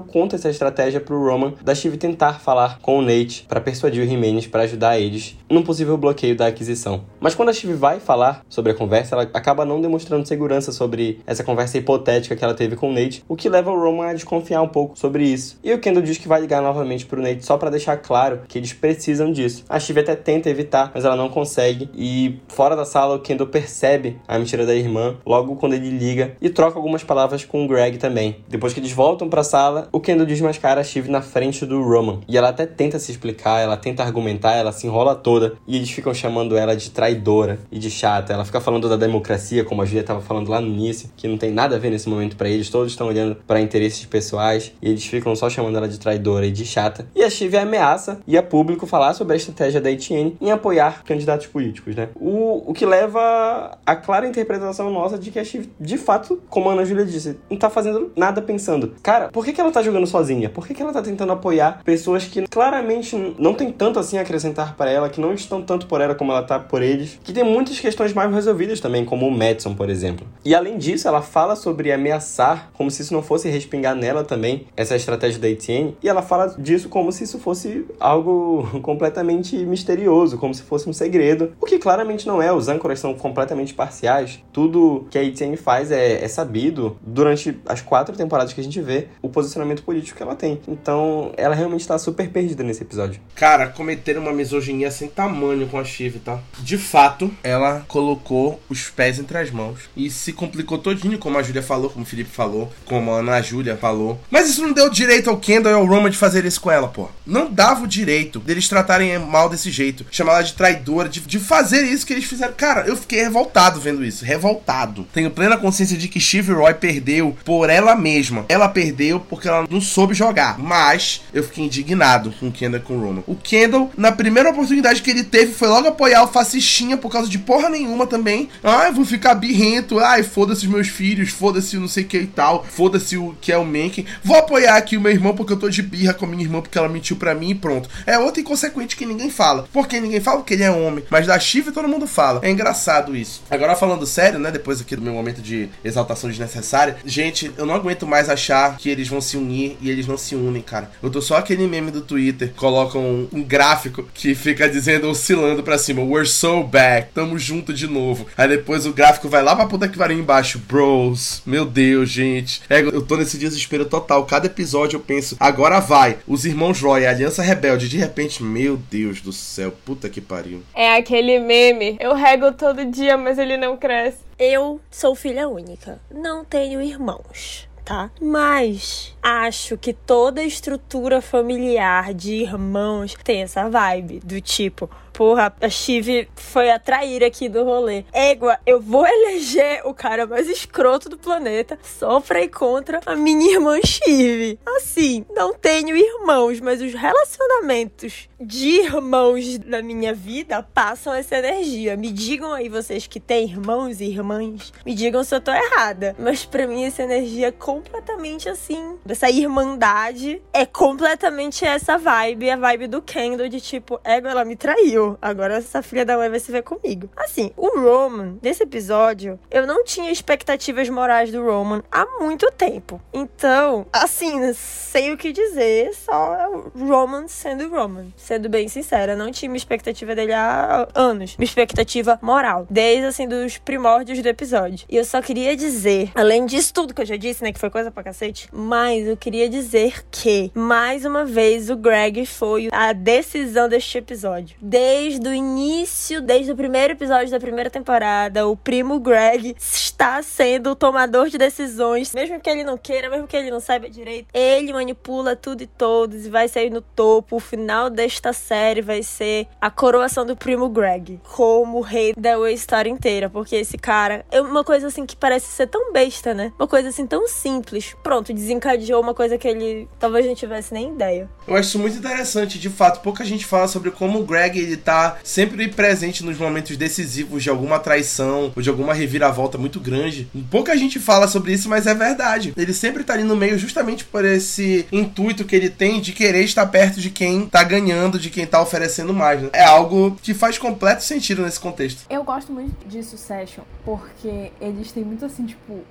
conta essa estratégia pro Roman da Shiv tentar falar com o Nate para persuadir o Jimenez para ajudar eles num possível bloqueio da aquisição. Mas quando a Shiv vai falar sobre a conversa, ela acaba não demonstrando segurança sobre essa conversa hipotética que ela teve com o Nate, o que leva o Roman a desconfiar um pouco sobre isso. E o Kendall diz que vai ligar novamente pro Nate só para deixar claro que eles precisam disso. A Shiv até tenta evitar, mas ela não consegue. E fora da sala, o Kendall percebe a mentira da irmã logo quando ele liga e troca algumas palavras com o Greg também. Depois que eles voltam pra sala, o Kendall desmascara a Shiv na frente do Roman. E ela até tenta se explicar, ela tenta argumentar, ela se enrola toda. E eles ficam chamando ela de traidora e de chata. Ela fica falando da democracia, como a Julia estava falando lá no início, que não tem nada a ver nesse momento para eles. Todos estão olhando para interesses pessoais e eles ficam só chamando ela de traidora e de chata. E a Shiv ameaça e a público falar sobre a estratégia da Etienne em apoiar candidatos políticos, né? O, o que leva a clara interpretação nossa de que a Shiv, de fato, como a Ana Júlia disse, não tá fazendo nada pensando. Cara, por que, que ela tá jogando sozinha? Por que, que ela tá tentando apoiar pessoas que claramente não tem tanto assim a acrescentar para ela, que não estão tanto por ela como ela tá por eles, que tem muitas questões mais resolvidas também, como o Madison, por exemplo. E além disso, ela fala sobre ameaçar, como se isso não fosse respingar nela também, essa estratégia da Etienne, e ela fala disso como se isso fosse algo completamente misterioso, como se fosse um segredo, o que claramente não é. Os âncoras são completamente parciais. Tudo que a Etienne faz é, é sabido durante as quatro temporadas que a gente vê o posicionamento político que ela tem. Então, ela realmente tá super perdida nesse episódio. Cara, cometeram uma misoginia sem tamanho com a Shiv, tá? De fato, ela colocou os pés entre as mãos e se complicou todinho, como a Júlia falou, como o Felipe falou, como a Ana Júlia falou. Mas isso não deu direito ao Kendall e ao Roman de fazer isso com ela, pô. Não dava o direito deles tratarem mal desse jeito, chamar ela de traidora, de, de fazer isso que eles fizeram. Cara, eu fiquei revoltado vendo isso, revoltado. Tenho plena consciência de que Shiv Roy perdeu por ela mesma. Ela perdeu porque ela não soube jogar, mas eu fiquei indignado com o Kendall e com o Roman. O Kendall, na primeira oportunidade que ele teve, foi logo apoiar o fascistinha por causa de porra nenhuma também. Ai, vou ficar birrento. Ai, foda-se os meus filhos, foda-se o não sei o que e tal, foda-se o que é o Menken. Vou apoiar aqui o meu irmão porque eu tô de birra com a minha irmã porque ela mentiu pra mim e pronto. É outro inconsequente que ninguém fala. Por que ninguém fala? Porque ele é homem. Mas da Shiva todo mundo fala. É engraçado isso. Agora falando sério, né? Depois aqui do meu momento de exaltação desnecessária. Gente, eu não aguento mais achar que eles vão se unir e eles não se unem, cara. Eu tô só aquele meme do Twitter. Colocam um, um gráfico que fica dizendo, oscilando pra cima. We're so back. Tamo junto de novo. Aí depois o gráfico vai lá pra puta que varia embaixo. Bros. Meu Deus, gente. É, eu tô nesse desespero total. Cada episódio eu penso, agora vai. Os irmãos Roy, a Aliança Rebelde. De repente, meu Deus do céu. Puta que pariu. É aquele meme. Eu rego todo dia, mas ele não cresce. Eu sou filha única. Não tenho irmãos. Tá? Mas acho que toda a estrutura familiar de irmãos tem essa vibe do tipo, porra, a Chive foi a traíra aqui do rolê. Égua, eu vou eleger o cara mais escroto do planeta só pra ir contra a minha irmã Chive. Assim, não tenho irmãos, mas os relacionamentos de irmãos na minha vida passam essa energia. Me digam aí vocês que têm irmãos e irmãs, me digam se eu tô errada. Mas pra mim essa energia é completamente assim. Essa irmandade é completamente essa vibe, a vibe do Kendall de tipo, égua, ela me traiu agora essa filha da mãe vai se ver comigo. Assim, o Roman, nesse episódio, eu não tinha expectativas morais do Roman há muito tempo. Então, assim, sei o que dizer, só o Roman sendo Roman. Sendo bem sincera, não tinha uma expectativa dele há anos. Uma expectativa moral. Desde, assim, dos primórdios do episódio. E eu só queria dizer, além disso tudo que eu já disse, né, que foi coisa pra cacete, mas eu queria dizer que, mais uma vez, o Greg foi a decisão deste episódio. Desde desde o início, desde o primeiro episódio da primeira temporada, o primo Greg está sendo o tomador de decisões, mesmo que ele não queira, mesmo que ele não saiba direito. Ele manipula tudo e todos e vai sair no topo. O final desta série vai ser a coroação do primo Greg como rei da história inteira, porque esse cara é uma coisa assim que parece ser tão besta, né? Uma coisa assim tão simples. Pronto, desencadeou uma coisa que ele talvez não tivesse nem ideia. Eu acho isso muito interessante, de fato. Pouca gente fala sobre como o Greg ele tá sempre presente nos momentos decisivos de alguma traição ou de alguma reviravolta muito grande. Pouca gente fala sobre isso, mas é verdade. Ele sempre tá ali no meio justamente por esse intuito que ele tem de querer estar perto de quem tá ganhando, de quem tá oferecendo mais. Né? É algo que faz completo sentido nesse contexto. Eu gosto muito de Succession porque eles têm muito assim, tipo,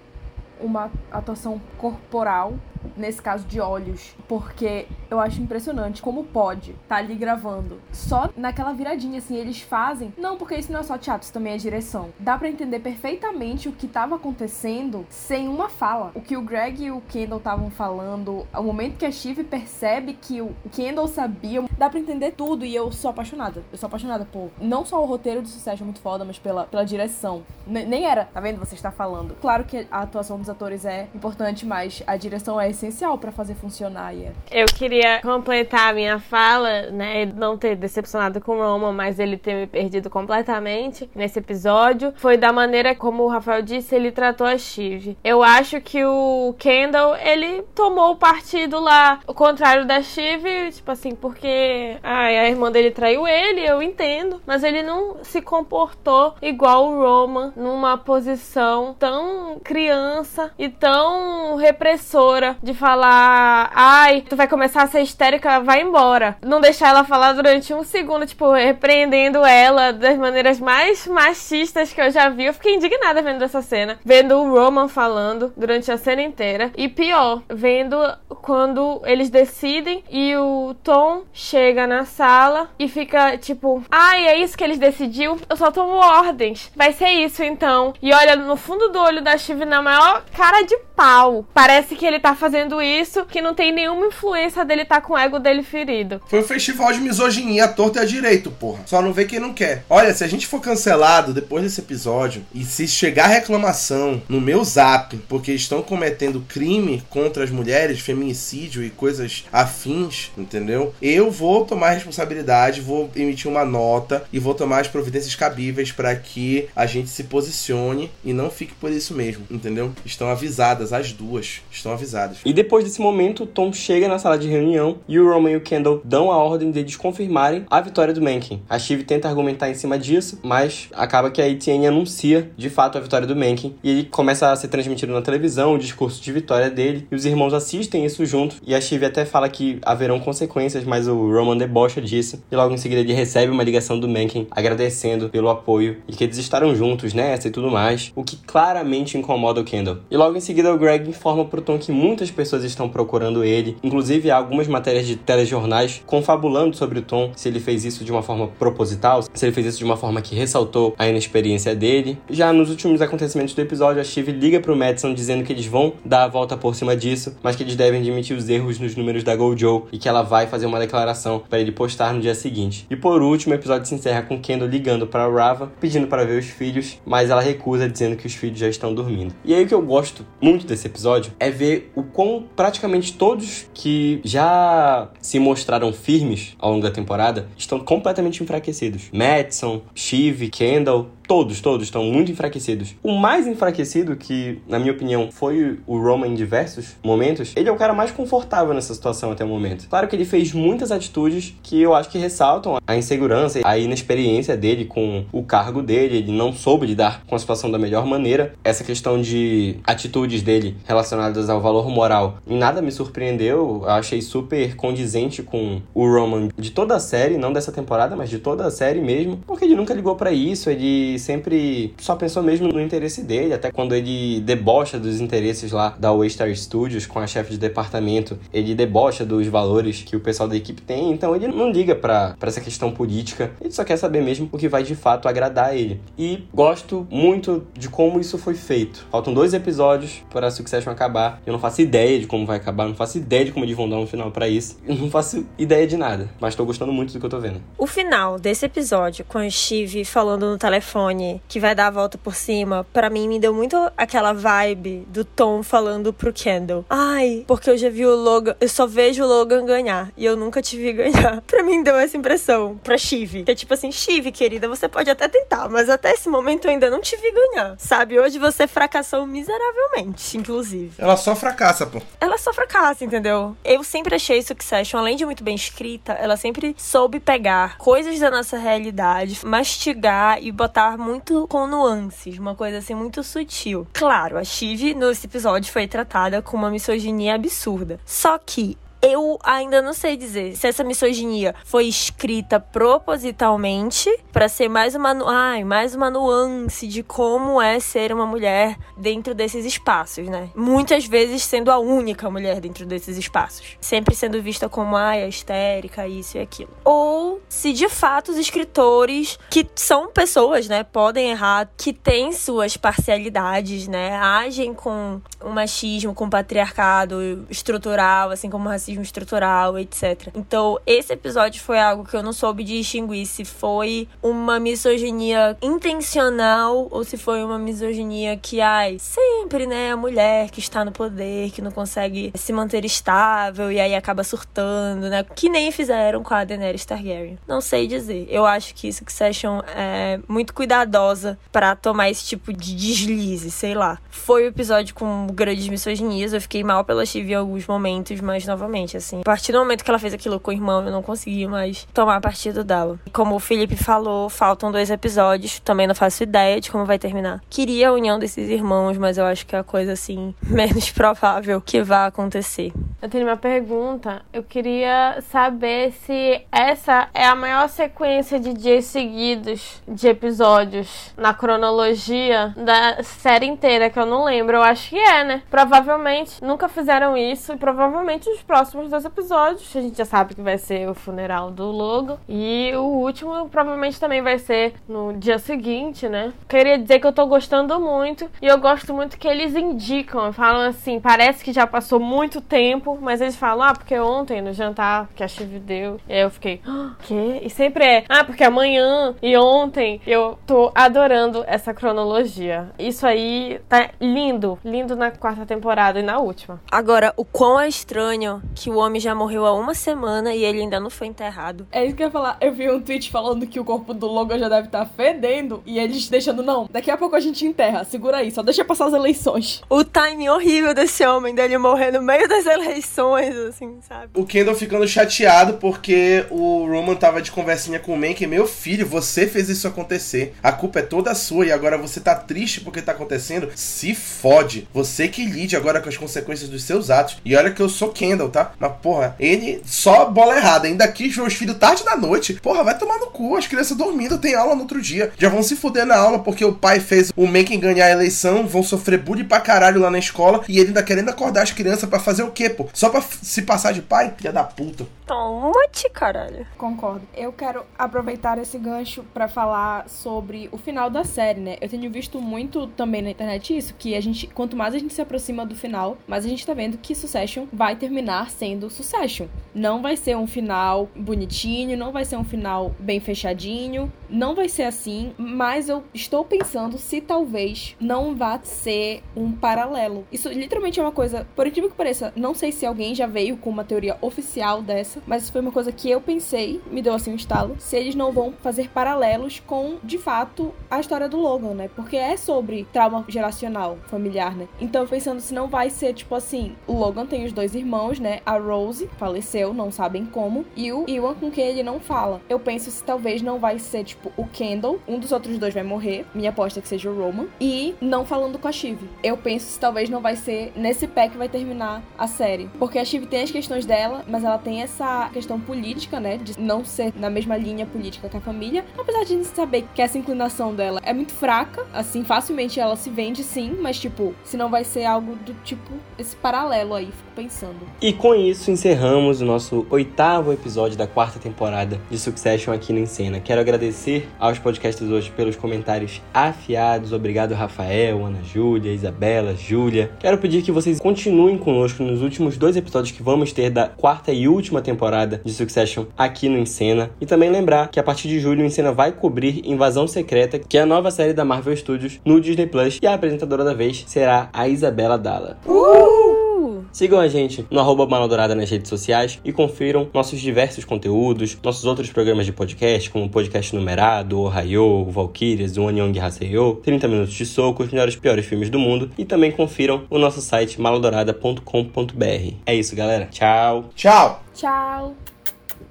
uma atuação corporal nesse caso de olhos, porque eu acho impressionante como pode tá ali gravando. Só naquela viradinha, assim, eles fazem. Não, porque isso não é só teatro, isso também é direção. Dá para entender perfeitamente o que tava acontecendo sem uma fala. O que o Greg e o Kendall estavam falando, o momento que a Shiv percebe que o Kendall sabia, dá para entender tudo e eu sou apaixonada. Eu sou apaixonada por não só o roteiro do sucesso é muito foda, mas pela, pela direção. N nem era, tá vendo? Você está falando. Claro que a atuação dos atores é importante, mas a direção é essencial para fazer funcionar. Yeah. Eu queria completar a minha fala, né? Não ter decepcionado com o Roman, mas ele ter me perdido completamente nesse episódio. Foi da maneira como o Rafael disse, ele tratou a Shiv. Eu acho que o Kendall, ele tomou o partido lá, o contrário da Shiv, tipo assim, porque ai, a irmã dele traiu ele, eu entendo, mas ele não se comportou igual o Roman numa posição tão criança e tão repressora de falar, ai, tu vai começar a ser histérica, vai embora. Não deixar ela falar durante um segundo, tipo, repreendendo ela das maneiras mais machistas que eu já vi. Eu fiquei indignada vendo essa cena, vendo o Roman falando durante a cena inteira. E pior, vendo quando eles decidem e o Tom chega na sala e fica tipo, ai, é isso que eles decidiu? Eu só tomo ordens. Vai ser isso então. E olha no fundo do olho da Steve na maior cara de pau. Parece que ele tá fazendo isso, que não tem nenhuma influência dele tá com o ego dele ferido. Foi um festival de misoginia, torta e a direito, porra. Só não vê quem não quer. Olha, se a gente for cancelado depois desse episódio e se chegar reclamação no meu zap porque estão cometendo crime contra as mulheres, feminicídio e coisas afins, entendeu? Eu vou tomar responsabilidade, vou emitir uma nota e vou tomar as providências cabíveis para que a gente se posicione e não fique por isso mesmo, entendeu? Estão avisadas as duas, estão avisadas. E depois desse momento, Tom chega na sala de reunião e o Roman e o Kendall dão a ordem de desconfirmarem a vitória do Mencken. A Shiv tenta argumentar em cima disso, mas acaba que a Etienne anuncia de fato a vitória do Mencken e ele começa a ser transmitido na televisão o discurso de vitória dele e os irmãos assistem isso junto e a Shiv até fala que haverão consequências, mas o Roman debocha disso e logo em seguida ele recebe uma ligação do Mencken agradecendo pelo apoio e que eles estarão juntos nessa e tudo mais, o que claramente incomoda o Kendall. E logo em seguida Greg informa pro Tom que muitas pessoas estão procurando ele, inclusive há algumas matérias de telejornais confabulando sobre o Tom, se ele fez isso de uma forma proposital, se ele fez isso de uma forma que ressaltou a inexperiência dele. Já nos últimos acontecimentos do episódio, a Shiv liga pro Madison dizendo que eles vão dar a volta por cima disso, mas que eles devem admitir os erros nos números da Gojo e que ela vai fazer uma declaração para ele postar no dia seguinte. E por último, o episódio se encerra com Kendall ligando para Rava, pedindo para ver os filhos, mas ela recusa dizendo que os filhos já estão dormindo. E aí o que eu gosto muito desse episódio é ver o quão praticamente todos que já se mostraram firmes ao longo da temporada estão completamente enfraquecidos. Madison, Shiv, Kendall, todos, todos estão muito enfraquecidos. O mais enfraquecido, que na minha opinião foi o Roman em diversos momentos, ele é o cara mais confortável nessa situação até o momento. Claro que ele fez muitas atitudes que eu acho que ressaltam a insegurança, a inexperiência dele com o cargo dele, ele não soube lidar com a situação da melhor maneira. Essa questão de atitudes dele relacionadas ao valor moral, nada me surpreendeu, eu achei super condizente com o Roman de toda a série, não dessa temporada, mas de toda a série mesmo, porque ele nunca ligou para isso, ele sempre só pensou mesmo no interesse dele, até quando ele debocha dos interesses lá da Waystar Studios com a chefe de departamento, ele debocha dos valores que o pessoal da equipe tem, então ele não liga para essa questão política, ele só quer saber mesmo o que vai de fato agradar ele. E gosto muito de como isso foi feito. Faltam dois episódios para a Succession acabar, eu não faço ideia de como vai acabar, não faço ideia de como eles vão dar um final para isso, eu não faço ideia de nada, mas tô gostando muito do que eu tô vendo. O final desse episódio, com o Steve falando no telefone que vai dar a volta por cima, para mim me deu muito aquela vibe do Tom falando pro Kendall. Ai, porque eu já vi o Logan, eu só vejo o Logan ganhar e eu nunca te vi ganhar. Pra mim deu essa impressão pra Chive. Que é tipo assim, Chive, querida, você pode até tentar, mas até esse momento eu ainda não te vi ganhar. Sabe? Hoje você fracassou miseravelmente, inclusive. Ela só fracassa, pô. Ela só fracassa, entendeu? Eu sempre achei Succession, além de muito bem escrita, ela sempre soube pegar coisas da nossa realidade, mastigar e botar muito com nuances, uma coisa assim muito sutil. Claro, a Shiv nesse episódio foi tratada com uma misoginia absurda. Só que Eu ainda não sei dizer se essa misoginia foi escrita propositalmente para ser mais uma, ai, mais uma nuance de como é ser uma mulher dentro desses espaços, né? Muitas vezes sendo a única mulher dentro desses espaços, sempre sendo vista como ai, a histérica, isso e aquilo. Ou se de fato os escritores que são pessoas, né, podem errar, que têm suas parcialidades, né, agem com o machismo, com o patriarcado estrutural, assim como o racismo estrutural, etc. Então, esse episódio foi algo que eu não soube distinguir se foi uma misoginia intencional ou se foi uma misoginia que, ai, sempre, né, a mulher que está no poder, que não consegue se manter estável e aí acaba surtando, né, que nem fizeram com a Daenerys Targaryen. Não sei dizer. Eu acho que isso que Session é muito cuidadosa para tomar esse tipo de deslize, sei lá. Foi o um episódio com grandes misoginias, eu fiquei mal pela Steve em alguns momentos, mas novamente, assim, a partir do momento que ela fez aquilo com o irmão, eu não consegui mais tomar partido dela. E como o Felipe falou, faltam dois episódios, também não faço ideia de como vai terminar. Queria a união desses irmãos, mas eu acho que é a coisa, assim, menos provável que vá acontecer. Eu tenho uma pergunta. Eu queria saber se essa é a maior sequência de dias seguidos de episódios na cronologia da série inteira, que eu não lembro. Eu acho que é, né? Provavelmente nunca fizeram isso e provavelmente os próximos dois episódios, a gente já sabe que vai ser o funeral do Logo e o último provavelmente também vai ser no dia seguinte, né? Queria dizer que eu tô gostando muito e eu gosto muito que eles indicam, falam assim, parece que já passou muito tempo, mas eles falam, ah, porque ontem no jantar que a Chive deu, e aí eu fiquei, ah, quê? E sempre é, ah, porque amanhã e ontem eu tô adorando essa cronologia. Isso aí tá lindo, lindo na quarta temporada e na última. Agora, o quão é estranho que o homem já morreu há uma semana e ele ainda não foi enterrado. É isso que eu ia falar. Eu vi um tweet falando que o corpo do Logan já deve estar tá fedendo e eles deixando, não, daqui a pouco a gente enterra, segura aí, só deixa passar as eleições. O timing horrível desse homem, dele morrer no meio das eleições, assim, sabe? O Kendall ficando chateado porque o Roman tava de conversinha com o Mank, meu filho, você fez isso acontecer. A culpa é toda sua e agora você tá triste porque tá acontecendo. Se fode. Você que lide agora com as consequências dos seus atos. E olha que eu sou Kendall, tá? Mas, porra, ele só bola errada. Ainda quis ver os filhos tarde da noite. Porra, vai tomar no cu. As crianças dormindo, tem aula no outro dia. Já vão se fuder na aula porque o pai fez o Mank ganhar a eleição. Vão sofrer bullying pra caralho lá na escola. E ele ainda querendo acordar as crianças para fazer o quê, pô? Só pra se passar de pai? Filha da puta. Toma-te, caralho. Concordo. Eu quero aproveitar esse gancho para falar sobre o final da série, né? Eu tenho visto muito também na internet isso, que a gente, quanto mais a gente se aproxima do final, mais a gente tá vendo que Succession vai terminar sendo Succession. Não vai ser um final bonitinho, não vai ser um final bem fechadinho, não vai ser assim, mas eu estou pensando se talvez não vá ser um paralelo. Isso literalmente é uma coisa, por incrível que pareça, não sei se alguém já veio com uma teoria oficial dessa, mas foi uma coisa que eu pensei, me deu assim um estalo, se eles não vão fazer paralelos com, de fato, a história do Logan, né? Porque é sobre trauma geracional, familiar, né? Então, pensando se não vai ser, tipo assim, o Logan tem os dois irmãos, né? A Rose faleceu, não sabem como, e o Iwan com quem ele não fala. Eu penso se talvez não vai ser, tipo, o Kendall, um dos outros dois vai morrer, minha aposta é que seja o Roman, e não falando com a Shiv. Eu penso se talvez não vai ser nesse pé que vai terminar a série. Porque a Shiv tem as questões dela, mas ela tem essa questão política, né? De não ser na mesma linha política que a família. Apesar de a gente saber que essa inclinação dela é muito fraca, assim, facilmente ela se vende sim, mas tipo, se não vai ser algo do tipo esse paralelo aí, fico pensando. E com isso encerramos o nosso oitavo episódio da quarta temporada de Succession aqui no Encena. Quero agradecer aos podcasters hoje pelos comentários afiados. Obrigado, Rafael, Ana Júlia, Isabela, Júlia. Quero pedir que vocês continuem conosco nos últimos dois episódios que vamos ter da quarta e última temporada de Succession aqui no Encena. E também lembrar que a partir de julho o Encena vai cobrir Invasão Secreta, que é a nova série da Marvel Studios no Disney Plus. E a apresentadora da vez será a Isabela Dalla. Uh! Sigam a gente no arroba Dourada nas redes sociais e confiram nossos diversos conteúdos, nossos outros programas de podcast, como o Podcast Numerado, o Rayo, o Valkyrias, o Onyong Haseyo, 30 Minutos de Soco, os melhores e piores filmes do mundo e também confiram o nosso site malodorada.com.br. É isso, galera. Tchau. Tchau. Tchau.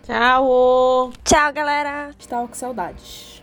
Tchau! Tchau, galera! Estava com saudades.